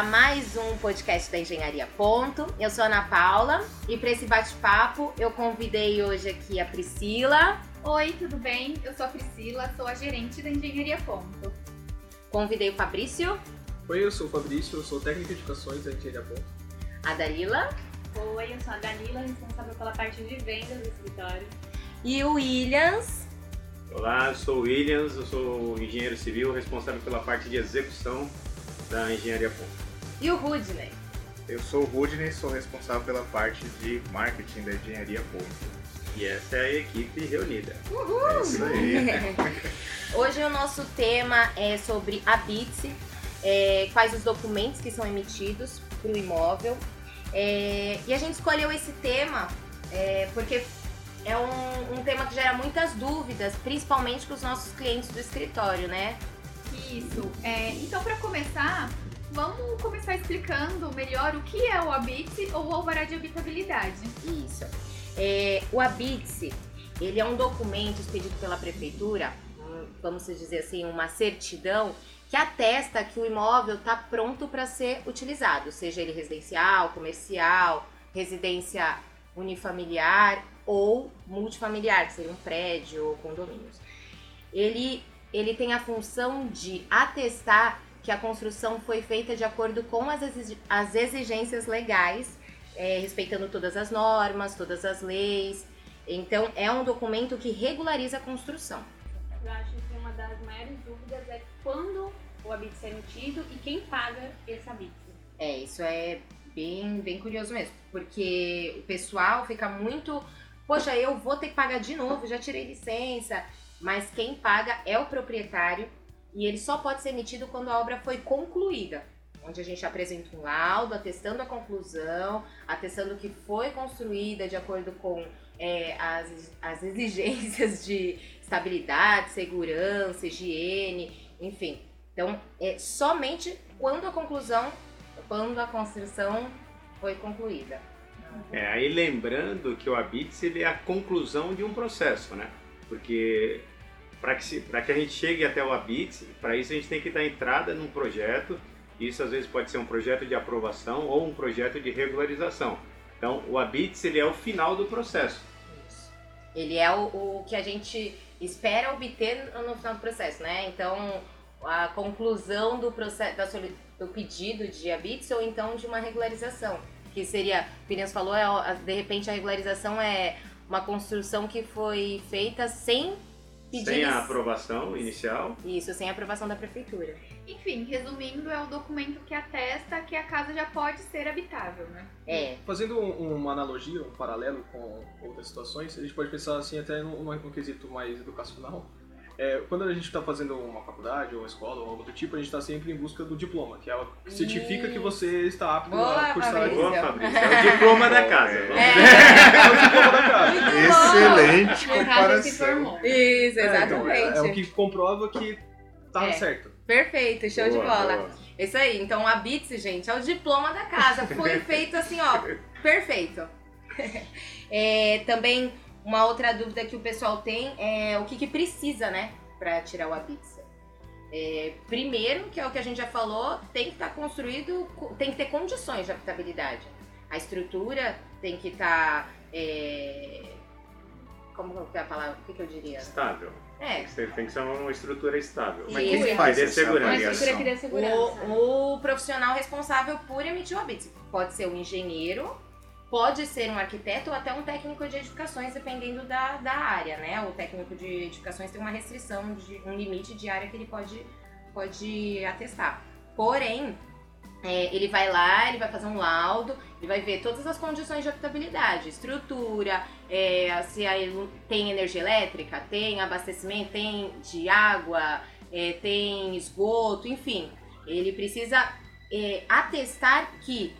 A mais um podcast da Engenharia Ponto. Eu sou a Ana Paula e para esse bate-papo eu convidei hoje aqui a Priscila. Oi, tudo bem? Eu sou a Priscila, sou a gerente da Engenharia Ponto. Convidei o Fabrício. Oi, eu sou o Fabrício, eu sou técnico de edificações da Engenharia Ponto. A Dalila. Oi, eu sou a Danila, responsável pela parte de vendas do escritório. E o Williams. Olá, eu sou o Williams, eu sou engenheiro civil, responsável pela parte de execução da Engenharia Ponto. E o Rudney. Eu sou o Rudney, sou responsável pela parte de marketing da Engenharia Ponto. E essa é a equipe reunida. Uhul! É isso aí. Hoje o nosso tema é sobre a BITS, é, quais os documentos que são emitidos para o imóvel. É, e a gente escolheu esse tema é, porque é um, um tema que gera muitas dúvidas, principalmente para os nossos clientes do escritório, né? Isso. É, então, para começar, vamos começar explicando melhor o que é o ABIT ou o Alvará de Habitabilidade. Isso. É, o ABITS, ele é um documento expedido pela prefeitura, um, vamos dizer assim, uma certidão que atesta que o imóvel está pronto para ser utilizado, seja ele residencial, comercial, residência unifamiliar ou multifamiliar, que seria um prédio ou condomínios. Ele, ele tem a função de atestar que a construção foi feita de acordo com as, exig as exigências legais, é, respeitando todas as normas, todas as leis. Então, é um documento que regulariza a construção. Eu acho que uma das maiores dúvidas é quando o habite é emitido e quem paga esse habite. É, isso é bem, bem curioso mesmo, porque o pessoal fica muito, poxa, eu vou ter que pagar de novo, já tirei licença, mas quem paga é o proprietário e ele só pode ser emitido quando a obra foi concluída, onde a gente apresenta um laudo atestando a conclusão, atestando que foi construída de acordo com é, as, as exigências de estabilidade, segurança, higiene, enfim. Então, é somente quando a conclusão, quando a construção foi concluída. É, aí lembrando que o ABITS ele é a conclusão de um processo, né? Porque para que, que a gente chegue até o ABITS, para isso a gente tem que dar entrada num projeto. Isso às vezes pode ser um projeto de aprovação ou um projeto de regularização. Então, o ABITS ele é o final do processo. Ele é o, o que a gente espera obter no final do processo, né? Então, a conclusão do processo do pedido de habits ou então de uma regularização, que seria, o Pinias falou, é, de repente a regularização é uma construção que foi feita sem pedir Sem a aprovação inicial, Isso, sem aprovação da prefeitura. Enfim, resumindo, é o documento que atesta que a casa já pode ser habitável, né? É, Fazendo um- uma analogia, um paralelo com outras situações, a gente pode pensar assim até num, num quesito mais educacional. É, quando a gente está fazendo uma faculdade ou uma escola ou algo do tipo, a gente está sempre em busca do diploma, que é o que certifica que você está apto Boa, a cursar Fabrício. boa Fabrício, é o diploma da casa. É. É. O diploma da casa. Excelente comparação. formou. isso, É, então, exatamente. é, é o que comprova que tá É. certo. Perfeito, show de Boa, bola. boa. Isso aí, então a BITS, gente, é o diploma da casa. Foi feito assim, ó, perfeito. É, também, uma outra dúvida que o pessoal tem é o que, que precisa, né, pra tirar o ABITS. É, primeiro, que é o que a gente já falou, tem que estar construído, tem que ter condições de habitabilidade. A estrutura tem que estar. é, como que é a palavra? O que, que eu diria? Estável. É, Tem que- ser uma estrutura estável. Mas Mas Isso. quem faz essa segurança. Uma avaliação? estrutura que dê segurança. O, o profissional responsável por emitir o ABITS. Pode ser um engenheiro, pode ser um arquiteto ou até um técnico de edificações, dependendo da, da área, né? O técnico de edificações tem uma restrição, de um limite de área que ele pode, pode atestar. Porém, é, ele vai lá, ele vai fazer um laudo, ele vai ver todas as condições de habitabilidade, estrutura, é, se aí tem energia elétrica, tem abastecimento, tem de água, é, tem esgoto, enfim. Ele precisa é, atestar que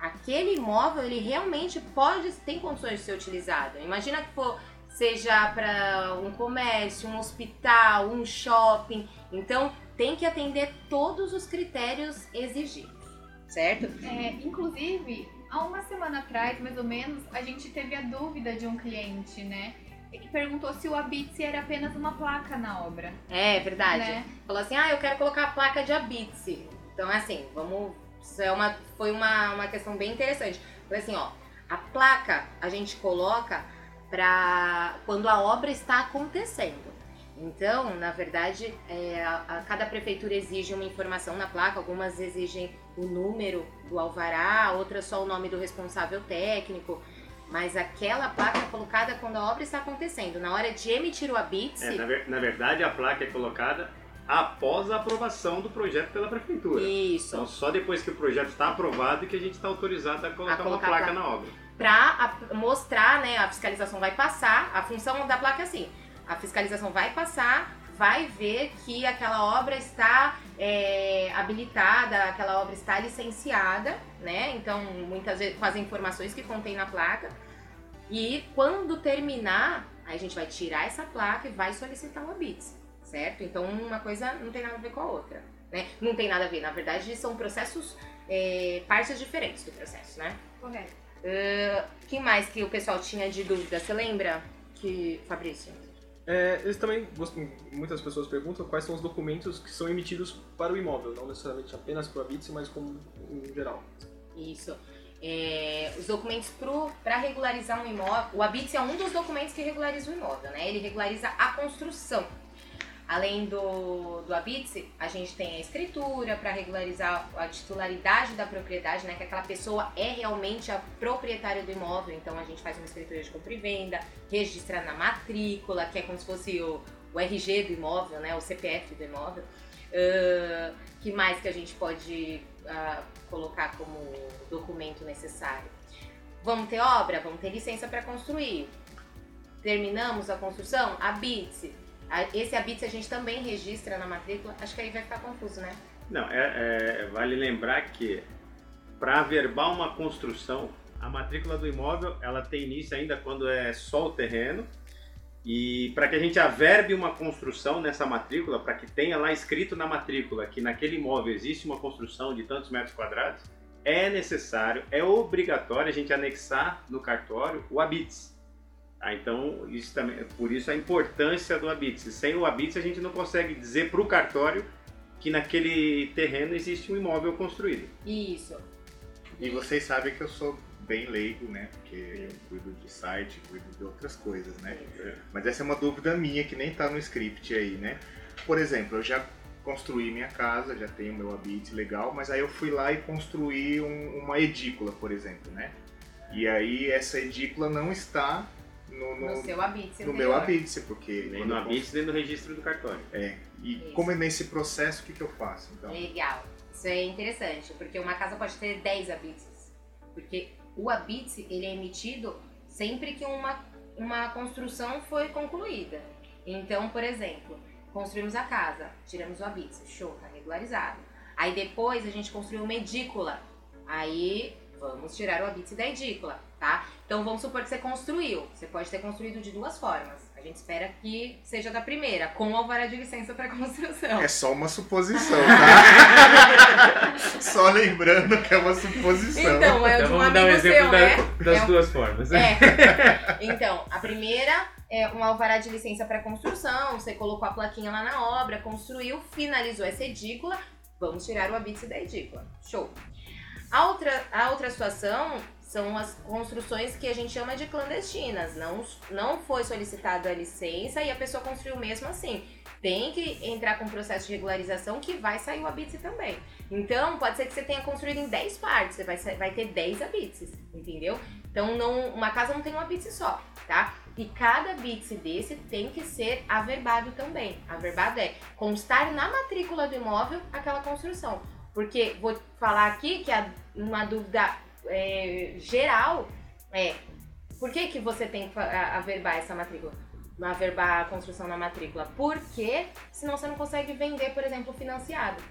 aquele imóvel ele realmente pode tem condições de ser utilizado. Imagina que for seja para um comércio, um hospital, um shopping. Então tem que atender todos os critérios exigidos, certo? É, inclusive, há uma semana atrás, mais ou menos, a gente teve a dúvida de um cliente, né? Que perguntou se o Abitse era apenas uma placa na obra. É verdade. Né? Falou assim: ah, eu quero colocar a placa de Abitse. Então, assim, vamos. Isso é uma, foi uma, uma questão bem interessante. Foi assim, ó, a placa a gente coloca para quando a obra está acontecendo. Então, na verdade, é, a, a- cada prefeitura exige uma informação na placa, algumas exigem o número do alvará, outras só o nome do responsável técnico. Mas aquela placa é colocada quando a obra está acontecendo. Na hora de emitir o habite, É, na, ver- na verdade, a placa é colocada após a aprovação do projeto pela prefeitura. isso. Então, só depois que o projeto está aprovado que a gente está autorizado a colocar, colocar uma a placa na obra. para mostrar, né, a fiscalização vai passar, a função da placa é assim, a fiscalização vai passar, vai ver que aquela obra está é, habilitada, aquela obra está licenciada, né, então muitas vezes com as informações que contém na placa, e quando terminar, aí a gente vai tirar essa placa e vai solicitar o habite, certo? Então uma coisa não tem nada a ver com a outra, né, não tem nada a ver, na verdade são processos, é, partes diferentes do processo, né. Correto. O que mais que o pessoal tinha de dúvida? Você lembra que, Fabrício? É, eles também, gostam- muitas pessoas perguntam quais são os documentos que são emitidos para o imóvel, não necessariamente apenas para o Habite, mas como em geral. Isso. É, os documentos para regularizar um imóvel. O habite é um dos documentos que regulariza o imóvel, né? Ele regulariza a construção. Além do, do habite, a gente tem a escritura para regularizar a titularidade da propriedade, né? Que aquela pessoa é realmente a proprietária do imóvel. Então a gente faz uma escritura de compra e venda, registra na matrícula, que é como se fosse o, o RG do imóvel, né? O CPF do imóvel. Ah, que mais que a gente pode ah, colocar como documento necessário? Vamos ter obra? Vamos ter licença para construir. Terminamos a construção? Habite. Esse habite a gente também registra na matrícula. Acho que aí vai ficar confuso, né? Não, é, é- vale lembrar que para averbar uma construção, a matrícula do imóvel ela tem início ainda quando é só o terreno. E para que a gente averbe uma construção nessa matrícula, para que tenha lá escrito na matrícula que naquele imóvel existe uma construção de tantos metros quadrados, é necessário, é obrigatório a gente anexar no cartório o habite. Ah, então, isso também, por isso a importância do habite. Sem o habite a gente não consegue dizer para o cartório que naquele terreno existe um imóvel construído. Isso. E vocês sabem que eu sou bem leigo, né? Porque eu cuido de site, cuido de outras coisas, né? Mas essa é uma dúvida minha que nem tá no script aí, né? Por exemplo, eu já construí minha casa, já tenho meu habite legal, mas aí eu fui lá e construí um- uma edícula, por exemplo, né? E aí essa edícula não está no, no, No seu habite. no meu habite, porque Nem no eu habite, nem no registro do cartório. É. E Isso. como é nesse processo, o que, que eu faço? Então, Legal. Isso é interessante, porque uma casa pode ter 10 habites. Porque o habite, ele é emitido sempre que uma, uma construção foi concluída. Então, por exemplo, construímos a casa, tiramos o habite, show, tá regularizado. Aí depois a gente construiu uma edícula. Aí vamos tirar o habite da edícula, tá? Então vamos supor que você construiu. Você pode ter construído de duas formas. A gente espera que seja da primeira, com alvará de licença para construção. É só uma suposição, tá? só lembrando que é uma suposição. Então, é Então de um vamos dar um amigo exemplo seu, da- né? das É duas formas. É. Então, a primeira é um alvará de licença para construção, você colocou a plaquinha lá na obra, construiu, finalizou essa edícula, vamos tirar o habite da edícula. Show. A outra, a outra situação são as construções que a gente chama de clandestinas. Não, não foi solicitada a licença e a pessoa construiu mesmo assim. Tem que entrar com o processo de regularização que vai sair o habite também. Então, pode ser que você tenha construído em 10 partes, você vai, vai ter 10 habites, entendeu? Então, não, uma casa não tem um habite só, tá? E cada habite desse tem que ser averbado também. Averbado é constar na matrícula do imóvel aquela construção. Porque vou falar aqui que a- uma dúvida é, geral é por que, que você tem que averbar essa matrícula? Averbar a construção na matrícula? Porque senão você não consegue vender, por exemplo, financiado.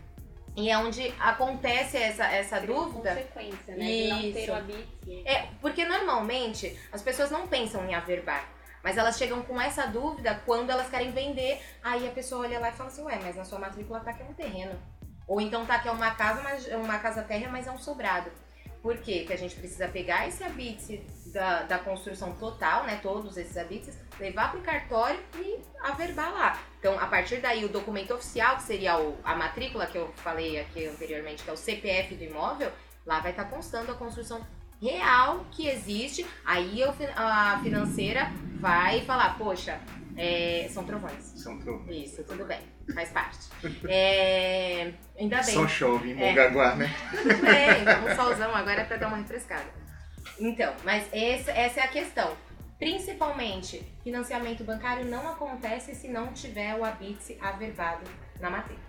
E é onde acontece essa, essa dúvida. consequência, né? De não ter Isso. o habite. É, porque normalmente as pessoas não pensam em averbar. Mas elas chegam com essa dúvida quando elas querem vender. Aí a pessoa olha lá e fala assim, ué, mas na sua matrícula tá é um terreno. Ou então tá que é uma casa, mas é uma casa térrea, mas é um sobrado. Por quê? Porque a gente precisa pegar esse habite da, da construção total, né? Todos esses habites, levar para o cartório e averbar lá. Então, a partir daí, o documento oficial, que seria o- a matrícula que eu falei aqui anteriormente, que é o CPF do imóvel, lá vai estar constando a construção real que existe. Aí a financeira vai falar, poxa, é, são trovões. São trovões. Isso, tudo bem, faz parte. É, ainda bem. Só chove em É. Mongaguá, né? Tudo bem, um solzão agora é pra dar uma refrescada. Então, mas essa, essa é a questão. Principalmente, financiamento bancário não acontece se não tiver o habite averbado na matrícula.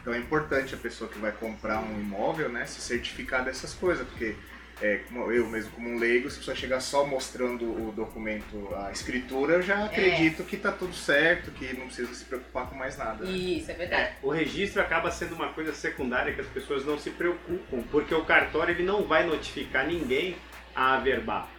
Então é importante a pessoa que vai comprar um imóvel, né, se certificar dessas coisas, porque é, como eu mesmo como um leigo, se a pessoa chegar só mostrando o documento, a escritura, eu É. já acredito que tá tudo certo, que não precisa se preocupar com mais nada. né? Isso, é verdade. É, o registro acaba sendo uma coisa secundária que as pessoas não se preocupam, porque o cartório ele não vai notificar ninguém a averbar.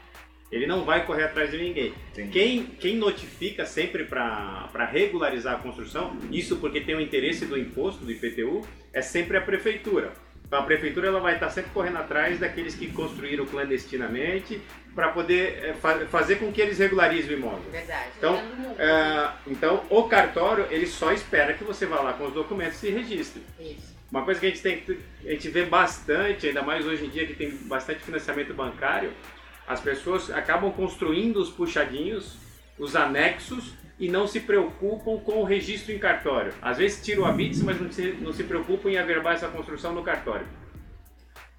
Ele não vai correr atrás de ninguém. Quem, quem notifica sempre para regularizar a construção, isso porque tem o interesse do imposto, do IPTU, é sempre a prefeitura. Então a prefeitura ela vai estar sempre correndo atrás daqueles que construíram clandestinamente para poder eh, fa- fazer com que eles regularizem o imóvel. Verdade. Então. É, então, o cartório, ele só espera que você vá lá com os documentos e se registre. Isso. Uma coisa que a gente tem que- a gente vê bastante, ainda mais hoje em dia que tem bastante financiamento bancário, as pessoas acabam construindo os puxadinhos, os anexos e não se preocupam com o registro em cartório. Às vezes tiram o habite, mas não se, não se preocupam em averbar essa construção no cartório.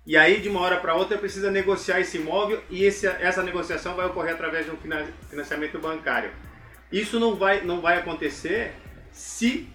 E aí, de uma hora para outra, precisa negociar esse imóvel e esse- essa negociação vai ocorrer através de um finan- financiamento bancário. Isso não vai, não vai acontecer se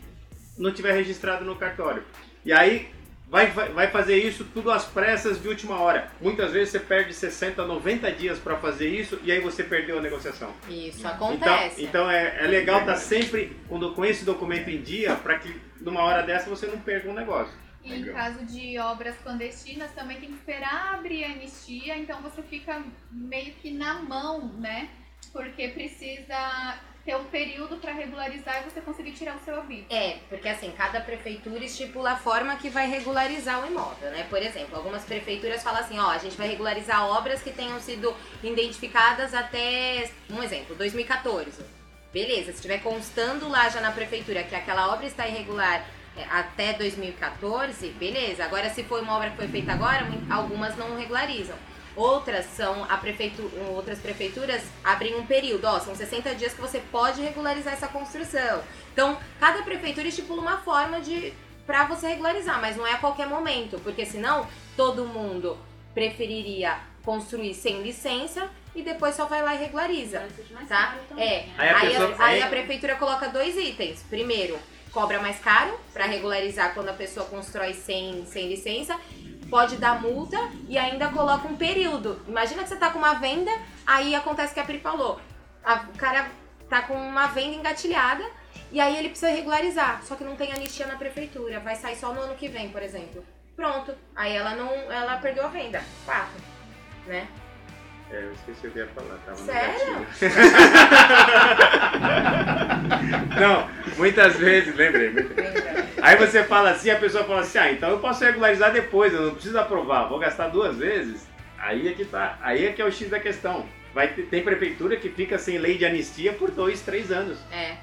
não tiver registrado no cartório. E aí vai, vai, vai fazer isso tudo às pressas de última hora. Muitas vezes você perde 60, 90 dias para fazer isso e aí você perdeu a negociação. Isso Então, acontece. então é, é legal estar sempre com, com esse documento em dia para que numa hora dessa você não perca um negócio. E em caso de obras clandestinas, também tem que esperar abrir a anistia, então você fica meio que na mão, né? Porque precisa ter um período para regularizar e você conseguir tirar o seu habite. É, porque assim, cada prefeitura estipula a forma que vai regularizar o imóvel, né? Por exemplo, algumas prefeituras falam assim, ó, a gente vai regularizar obras que tenham sido identificadas até, um exemplo, 2014. Beleza, se estiver constando lá já na prefeitura que aquela obra está irregular é, até 2014, beleza. Agora, se foi uma obra que foi feita agora, algumas não regularizam. Outras são a prefeitu outras prefeituras abrem um período, ó, são 60 dias que você pode regularizar essa construção. Então, cada prefeitura estipula uma forma de para você regularizar, mas não é a qualquer momento, porque senão todo mundo preferiria construir sem licença e depois só vai lá e regulariza. Tá? É. né? Aí a Aí, pessoa- a, aí- a prefeitura coloca dois itens. Primeiro, cobra mais caro para regularizar quando a pessoa constrói sem, sem licença. Pode dar multa e ainda coloca um período. Imagina que você tá com uma venda, aí acontece o que a Pri falou. A- o cara tá com uma venda engatilhada e aí ele precisa regularizar. Só que não tem anistia na prefeitura. Vai sair só no ano que vem, por exemplo. Pronto. Aí ela não. Ela perdeu a venda. Fato. Né? É, eu esqueci o que ia falar, tava Sério? Não, muitas vezes, lembrei. Lembra? Aí você fala assim, a pessoa fala assim, ah, então eu posso regularizar depois, eu não preciso aprovar, vou gastar duas vezes. Aí é que tá, aí é que é o X da questão. Vai ter, tem prefeitura que fica sem lei de anistia por dois, três anos. É.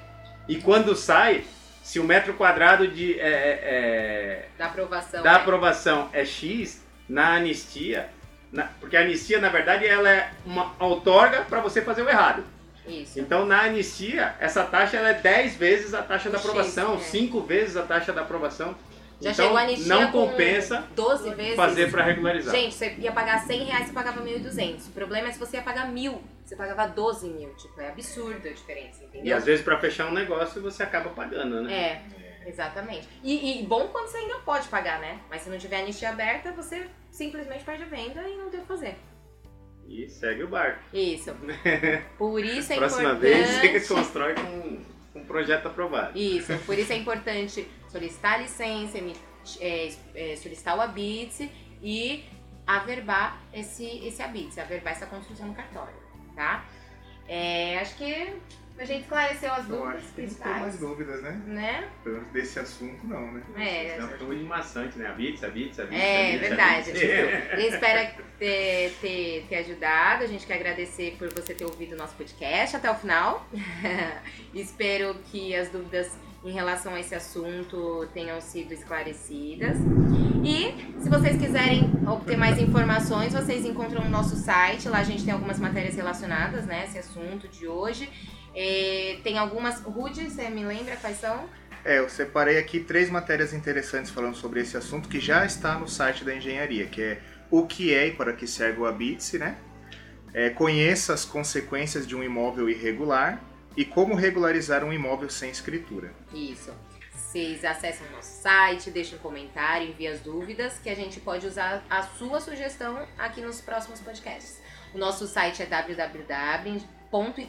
E quando sai, se o metro quadrado de, é, é, Da aprovação. da né? aprovação é X, na anistia, na- porque a anistia, na verdade, ela é uma outorga para você fazer o errado. Isso. Então, na anistia, essa taxa ela é 10 vezes a taxa da aprovação, é. 5 vezes a taxa da aprovação. Já então, chegou a anistia não com compensa 12 vezes. fazer para regularizar. Gente, você ia pagar 100 reais, você pagava 1.200. O problema é se você ia pagar mil, você pagava 12 mil. Tipo, é absurda a diferença, e entendeu? às vezes, para fechar um negócio, você acaba pagando, né? É, exatamente. E, e bom quando você ainda pode pagar, né? Mas se não tiver anistia aberta, você simplesmente perde a venda e não tem o que fazer. E segue o barco. Isso. Por isso é Próxima importante. vez, você constrói com um projeto aprovado. Isso, por isso é importante solicitar a licença, é, é, solicitar o habite e averbar esse, esse habite, averbar essa construção no cartório, tá? É, acho que A gente esclareceu as Eu dúvidas acho que não tem mais dúvidas, né? Né? Pelo menos desse assunto, não, né? É, Não, foi muito maçante, né? A Bits, a Bits, a Bits. É, a a verdade. A gente espera ter, ter, ter ajudado. A gente quer agradecer por você ter ouvido o nosso podcast até o final. Espero que as dúvidas em relação a esse assunto tenham sido esclarecidas. E se vocês quiserem obter mais informações, vocês encontram no nosso site. Lá a gente tem algumas matérias relacionadas, né? Esse assunto de hoje. Eh, tem algumas. Rude, você me lembra quais são? É, eu separei aqui três matérias interessantes falando sobre esse assunto que já está no site da engenharia, que é o que é e para que serve o Habite, né? É, conheça as consequências de um imóvel irregular e como regularizar um imóvel sem escritura. Isso. Vocês acessam o nosso site, deixem um comentário, enviem as dúvidas, que a gente pode usar a sua sugestão aqui nos próximos podcasts. O nosso site é ponto.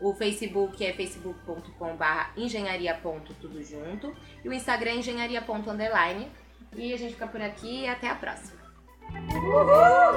O Facebook é facebook.com.br engenharia tudo junto. E o Instagram é engenharia.underline. E a gente fica por aqui e até a próxima. Uhul!